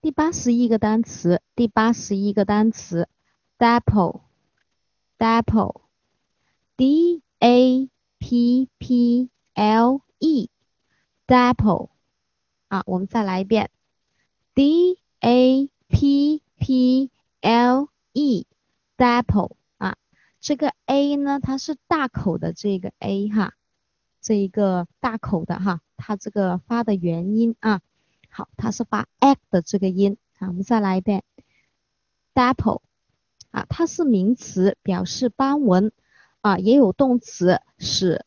第八十一个单词，第八十一个单词，dapple，dapple，d a p p l e，dapple，啊，我们再来一遍，d a p p l e，dapple，啊，这个 a 呢，它是大口的这个 a 哈。这一个大口的哈，它这个发的元音啊，好，它是发 a 的这个音啊。我们再来一遍，dapple 啊，它是名词，表示斑纹啊，也有动词使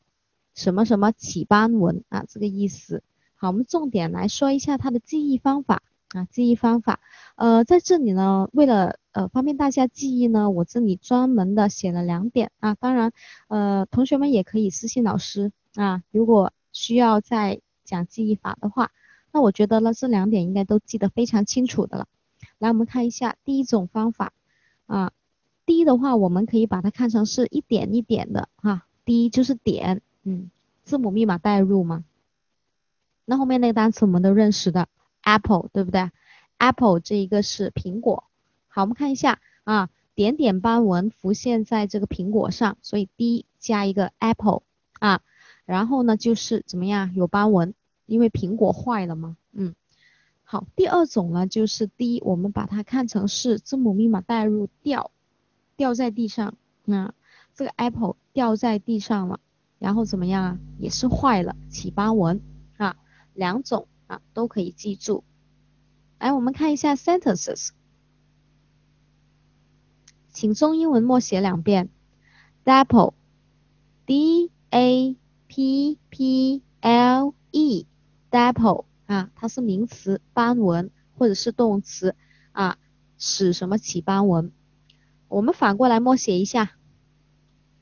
什么什么起斑纹啊，这个意思。好，我们重点来说一下它的记忆方法啊，记忆方法。呃，在这里呢，为了呃方便大家记忆呢，我这里专门的写了两点啊。当然，呃，同学们也可以私信老师。啊，如果需要再讲记忆法的话，那我觉得呢这两点应该都记得非常清楚的了。来，我们看一下第一种方法啊，第一的话我们可以把它看成是一点一点的哈，第一就是点，嗯，字母密码代入嘛。那后面那个单词我们都认识的，apple 对不对？apple 这一个是苹果。好，我们看一下啊，点点斑纹浮现在这个苹果上，所以 D 加一个 apple 啊。然后呢，就是怎么样有斑纹，因为苹果坏了嘛，嗯，好，第二种呢，就是第一，我们把它看成是字母密码代入掉，掉在地上，那这个 apple 掉在地上了，然后怎么样啊，也是坏了，起斑纹啊，两种啊都可以记住。来，我们看一下 sentences，请中英文默写两遍，apple，d a。p p l e dapple 啊，它是名词，斑纹或者是动词啊，使什么起斑纹？我们反过来默写一下，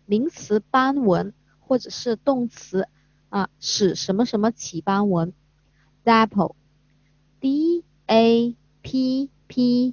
名词斑纹或者是动词啊，使什么什么起斑纹？dapple，d a p p